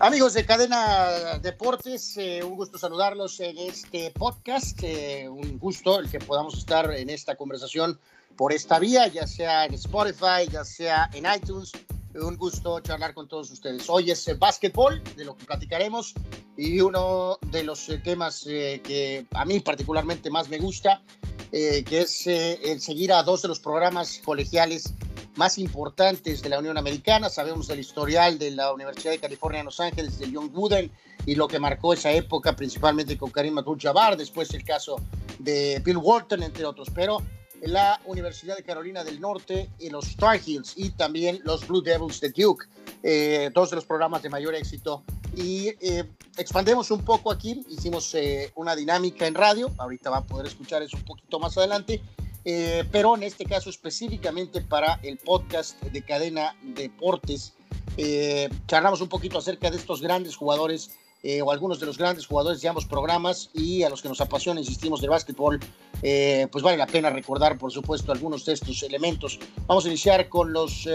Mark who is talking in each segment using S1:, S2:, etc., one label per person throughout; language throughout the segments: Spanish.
S1: Amigos de Cadena Deportes, eh, un gusto saludarlos en este podcast. Eh, un gusto el que podamos estar en esta conversación por esta vía, ya sea en Spotify, ya sea en iTunes. Un gusto charlar con todos ustedes. Hoy es el básquetbol, de lo que platicaremos, y uno de los eh, temas que a mí particularmente más me gusta, que es el seguir a dos de los programas colegiales más importantes de la Unión Americana. Sabemos del historial de la Universidad de California en Los Ángeles, de Young Wooden, y lo que marcó esa época, principalmente con Karim Abdul-Jabbar, después el caso de Bill Walton, entre otros. Pero la Universidad de Carolina del Norte y los Star Heels y también los Blue Devils de Duke, eh, dos de los programas de mayor éxito. Y eh, expandemos un poco aquí, hicimos eh, una dinámica en radio, ahorita va a poder escuchar eso un poquito más adelante, eh, pero en este caso específicamente para el podcast de Cadena Deportes. Eh, charlamos un poquito acerca de estos grandes jugadores eh, o algunos de los grandes jugadores de ambos programas y a los que nos apasiona, insistimos, del básquetbol, pues vale la pena recordar, por supuesto, algunos de estos elementos. Vamos a iniciar con los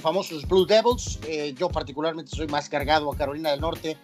S1: famosos Blue Devils. yo particularmente soy más cargado a Carolina del Norte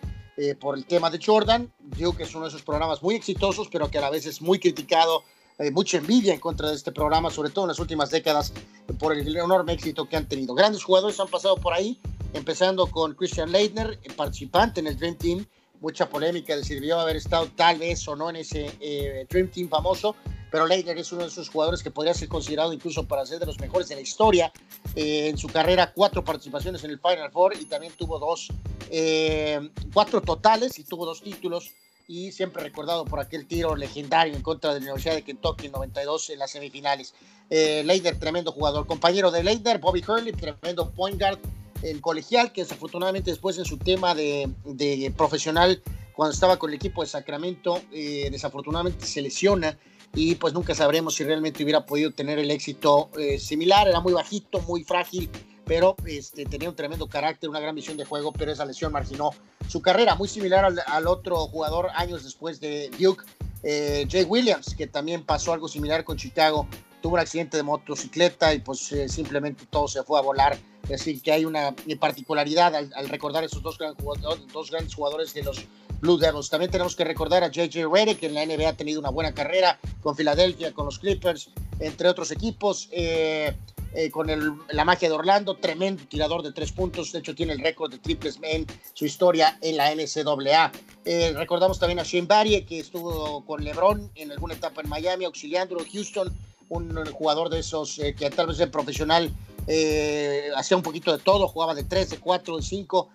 S1: por el tema de Jordan. Digo que es uno de esos programas muy exitosos, pero que a la vez es muy criticado hay mucha envidia en contra de este programa, sobre todo en las últimas décadas, por el enorme éxito que han tenido. Grandes jugadores han pasado por ahí, empezando con Christian Leitner, participante en el Dream Team. Mucha polémica de si debió haber estado tal vez o no en ese eh, Dream Team famoso, pero Leitner es uno de esos jugadores que podría ser considerado incluso para ser de los mejores de la historia. Eh, en su carrera, cuatro participaciones en el Final Four y también tuvo dos, eh, cuatro totales y tuvo dos títulos y siempre recordado por aquel tiro legendario en contra de la Universidad de Kentucky en 92 en las semifinales. Eh, Leider, tremendo jugador. Compañero de Leider, Bobby Hurley, tremendo point guard en colegial, que desafortunadamente después en su tema de, de profesional, cuando estaba con el equipo de Sacramento, eh, desafortunadamente se lesiona y pues nunca sabremos si realmente hubiera podido tener el éxito eh, similar. Era muy bajito, muy frágil pero este, tenía un tremendo carácter, una gran visión de juego, pero esa lesión marginó su carrera, muy similar al, otro jugador años después de Duke, eh, Jay Williams, que también pasó algo similar con Chicago, tuvo un accidente de motocicleta y pues eh, simplemente todo se fue a volar. Así que hay una particularidad al, recordar esos dos, dos grandes jugadores de los Blue Devils. También tenemos que recordar a JJ Redick, que en la NBA ha tenido una buena carrera con Filadelfia, con los Clippers, entre otros equipos. Eh, eh, con la magia de Orlando, tremendo tirador de tres puntos, de hecho tiene el récord de triples en su historia en la NCAA. Eh, recordamos también a Shane Barry, que estuvo con LeBron en alguna etapa en Miami, auxiliándolo, Houston, un, jugador de esos eh, que tal vez es profesional hacía un poquito de todo, jugaba de 3, de 4, de 5,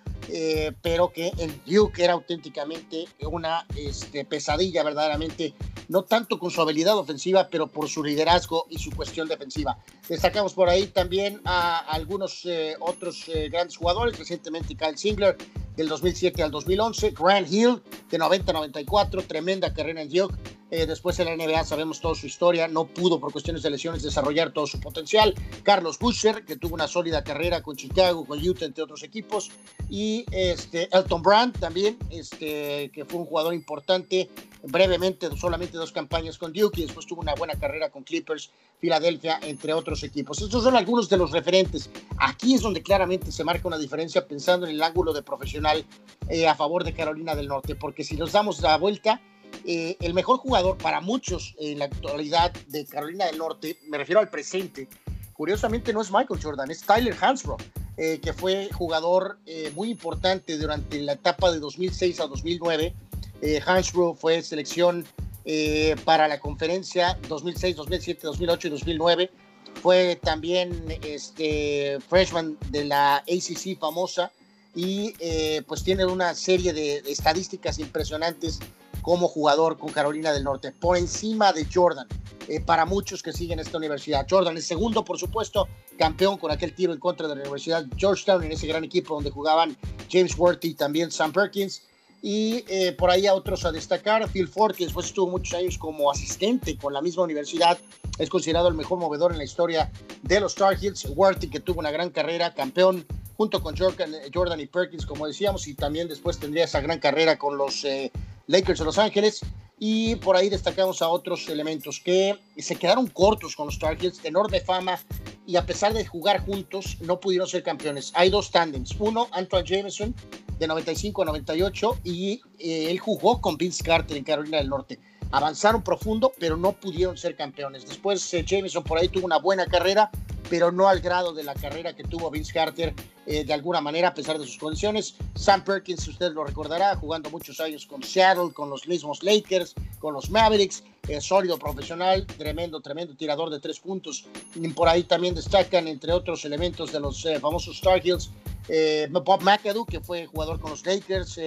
S1: pero que en Duke era auténticamente una este, pesadilla verdaderamente no tanto con su habilidad ofensiva, pero por su liderazgo y su cuestión defensiva. Destacamos por ahí también a algunos eh, otros eh, grandes jugadores, recientemente Kyle Singler, del 2007 al 2011, Grant Hill, de 90-94, tremenda carrera en Duke, eh, después en la NBA sabemos toda su historia, no pudo por cuestiones de lesiones desarrollar todo su potencial. Carlos Busher, que tuvo una sólida carrera con Chicago, con Utah, entre otros equipos. Y este, Elton Brand también, este, que fue un jugador importante brevemente, solamente dos campañas con Duke y después tuvo una buena carrera con Clippers, Filadelfia, entre otros equipos. Estos son algunos de los referentes. Aquí es donde claramente se marca una diferencia pensando en el ángulo de profesional eh, a favor de Carolina del Norte, porque si nos damos la vuelta, eh, el mejor jugador para muchos en la actualidad de Carolina del Norte, me refiero al presente, curiosamente no es Michael Jordan, es Tyler Hansbrough, eh, que fue jugador eh, muy importante durante la etapa de 2006 a 2009. Hansbrough fue selección para la conferencia 2006, 2007, 2008 y 2009. Fue también este, freshman de la ACC famosa y pues tiene una serie de estadísticas impresionantes como jugador con Carolina del Norte, por encima de Jordan. Eh, para muchos que siguen esta universidad. Jordan es segundo, por supuesto, campeón con aquel tiro en contra de la Universidad Georgetown en ese gran equipo donde jugaban James Worthy y también Sam Perkins. Y eh, por ahí a otros a destacar, Phil Ford, que después estuvo muchos años como asistente con la misma universidad, es considerado el mejor movedor en la historia de los Star Heels. Worthy, que tuvo una gran carrera, campeón junto con Jordan, Jordan y Perkins, como decíamos, y también después tendría esa gran carrera con los eh, Lakers de Los Ángeles. Y por ahí destacamos a otros elementos que se quedaron cortos con los Tar Heels, de enorme fama, y a pesar de jugar juntos, no pudieron ser campeones. Hay dos tandems. Uno, Antoine Jameson, de 95 a 98 y él jugó con Vince Carter en Carolina del Norte avanzaron profundo, pero no pudieron ser campeones. Después eh, Jameson por ahí tuvo una buena carrera, pero no al grado de la carrera que tuvo Vince Carter eh, de alguna manera, a pesar de sus condiciones. Sam Perkins, usted lo recordará, jugando muchos años con Seattle, con los mismos Lakers, con los Mavericks, eh, sólido profesional, tremendo, tremendo tirador de tres puntos. Y por ahí también destacan, entre otros elementos de los famosos Star Heels, Bob McAdoo, que fue jugador con los Lakers,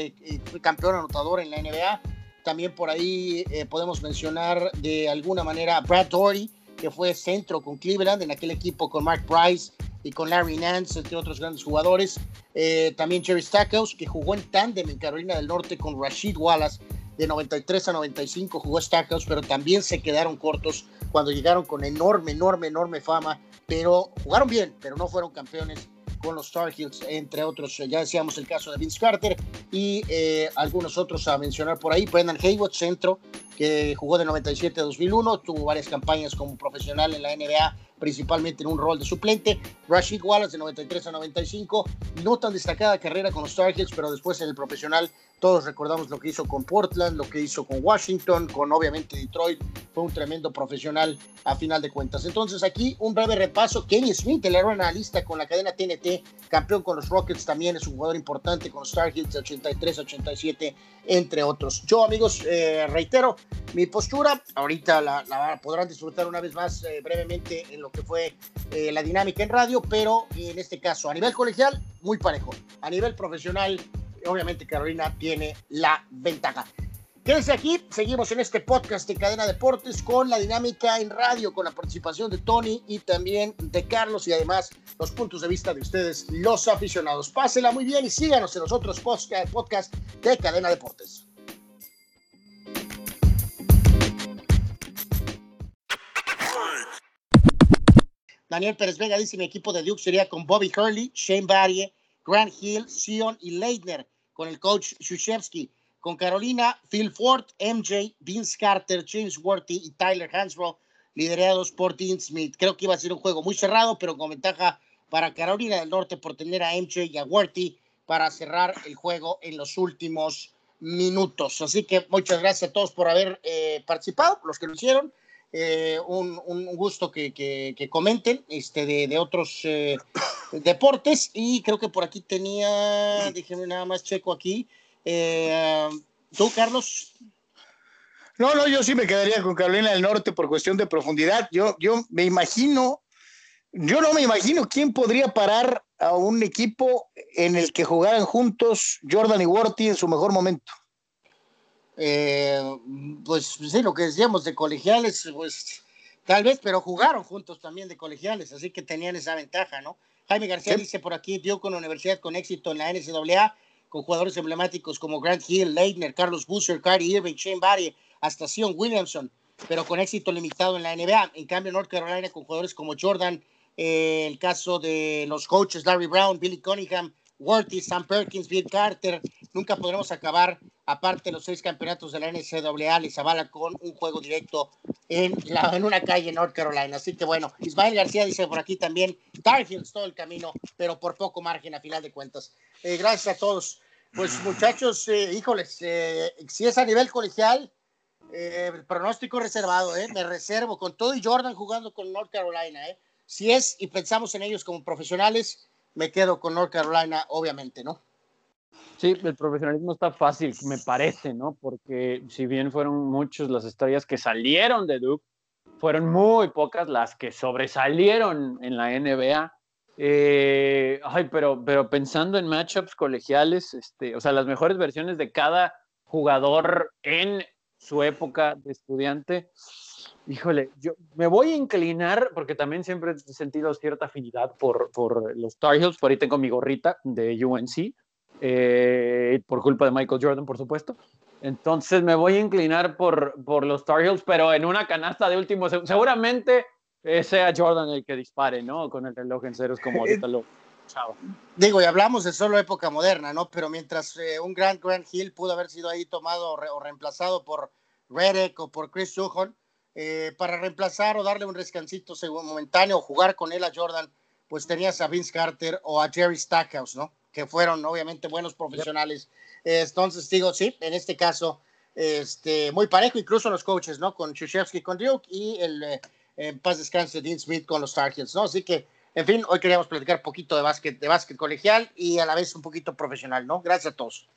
S1: fue campeón anotador en la NBA también por ahí eh, podemos mencionar de alguna manera a Brad Doherty, que fue centro con Cleveland en aquel equipo con Mark Price y con Larry Nance, entre otros grandes jugadores. Eh, también Jerry Stackhouse, que jugó en tándem en Carolina del Norte con Rashid Wallace. De 93 a 95 jugó Stackhouse, pero también se quedaron cortos cuando llegaron con enorme, enorme, enorme fama. Pero jugaron bien, pero no fueron campeones con los Tar Heels, entre otros. Ya decíamos el caso de Vince Carter y eh, algunos otros a mencionar por ahí. Brendan Haywood, centro, que jugó de 97 a 2001, tuvo varias campañas como profesional en la NBA, principalmente en un rol de suplente. Rashid Wallace de 93 a 95, no tan destacada carrera con los Tar Heels, pero después en el profesional todos recordamos lo que hizo con Portland, lo que hizo con Washington, con obviamente Detroit. Fue un tremendo profesional a final de cuentas. Entonces aquí un breve repaso. Kenny Smith, el analista con la cadena TNT, campeón con los Rockets también, es un jugador importante con los Star Heels de 83, 87, entre otros. Yo amigos, eh, reitero mi postura. Ahorita la, podrán disfrutar una vez más eh, brevemente en lo que fue eh, la dinámica en radio, pero en este caso a nivel colegial, muy parejo. A nivel profesional, obviamente Carolina tiene la ventaja. Quédense aquí, seguimos en este podcast de Cadena Deportes con la dinámica en radio, con la participación de Tony y también de Carlos y además los puntos de vista de ustedes, los aficionados. Pásela muy bien y síganos en los otros podcasts de Cadena Deportes. Daniel Pérez Vega dice mi equipo de Duke sería con Bobby Hurley, Shane Barrie, Grant Hill, Sion y Leitner con el coach Shushevsky. Con Carolina, Phil Ford, MJ, Vince Carter, James Worthy y Tyler Hansbrough, liderados por Dean Smith. Creo que iba a ser un juego muy cerrado, pero con ventaja para Carolina del Norte por tener a MJ y a Worthy para cerrar el juego en los últimos minutos. Así que muchas gracias a todos por haber eh, participado, los que lo hicieron. Eh, un, gusto que, comenten este, de, de otros eh, deportes. Y creo que por aquí tenía, déjenme nada más checo aquí. Eh, ¿Tú, Carlos?
S2: No, no, yo sí me quedaría con Carolina del Norte por cuestión de profundidad. Yo, yo me imagino, yo no me imagino quién podría parar a un equipo en el que jugaran juntos Jordan y Worthy en su mejor momento.
S1: Eh, pues sí, lo que decíamos de colegiales, pues tal vez, pero jugaron juntos también de colegiales, así que tenían esa ventaja, ¿no? Jaime García dice por aquí, dio con la universidad con éxito en la NCAA, con jugadores emblemáticos como Grant Hill, Leitner, Carlos Busser, Kyrie Irving, Shane Barry, hasta Sion Williamson, pero con éxito limitado en la NBA. En cambio, North Carolina con jugadores como Jordan, eh, el caso de los coaches Larry Brown, Billy Cunningham, Worthy, Sam Perkins, Bill Carter. Nunca podremos acabar, aparte de los seis campeonatos de la NCAA, les avala con un juego directo en, una calle en North Carolina. Así que bueno, Ismael García dice por aquí también, Tar todo el camino, pero por poco margen a final de cuentas. Eh, gracias a todos. Pues muchachos, eh, híjoles, eh, si es a nivel colegial, pronóstico reservado, me reservo con todo y Jordan jugando con North Carolina. Si es y pensamos en ellos como profesionales, me quedo con North Carolina, obviamente, ¿no?
S3: Sí, el profesionalismo está fácil, me parece, ¿no? Porque si bien fueron muchos las estrellas que salieron de Duke, fueron muy pocas las que sobresalieron en la NBA. Eh, ay, pero, pero pensando en matchups colegiales, este, o sea, las mejores versiones de cada jugador en su época de estudiante, Híjole, yo me voy a inclinar porque también siempre he sentido cierta afinidad por, por los Tar Heels. Por ahí tengo mi gorrita de UNC, eh, por culpa de Michael Jordan, por supuesto. Entonces me voy a inclinar por, por los Tar Heels, pero en una canasta de último. Seguramente sea Jordan el que dispare, ¿no? Con el reloj en ceros, como ahorita lo. Chao.
S1: Digo, y hablamos de solo época moderna, ¿no? Pero mientras eh, un Grant Grant Hill pudo haber sido ahí tomado o, reemplazado por Redick o por Chris Sujon, eh, para reemplazar o darle un rescancito momentáneo o jugar con él a Jordan, pues tenías a Vince Carter o a Jerry Stackhouse, ¿no? Que fueron obviamente buenos profesionales. Entonces digo, sí, en este caso, este, muy parejo, incluso los coaches, ¿no? Con Krzyzewski, con Duke y el eh, en paz descanse Dean Smith con los Tar Heels, ¿no? Así que, en fin, hoy queríamos platicar un poquito de básquet, de básquet colegial y a la vez un poquito profesional, ¿no? Gracias a todos.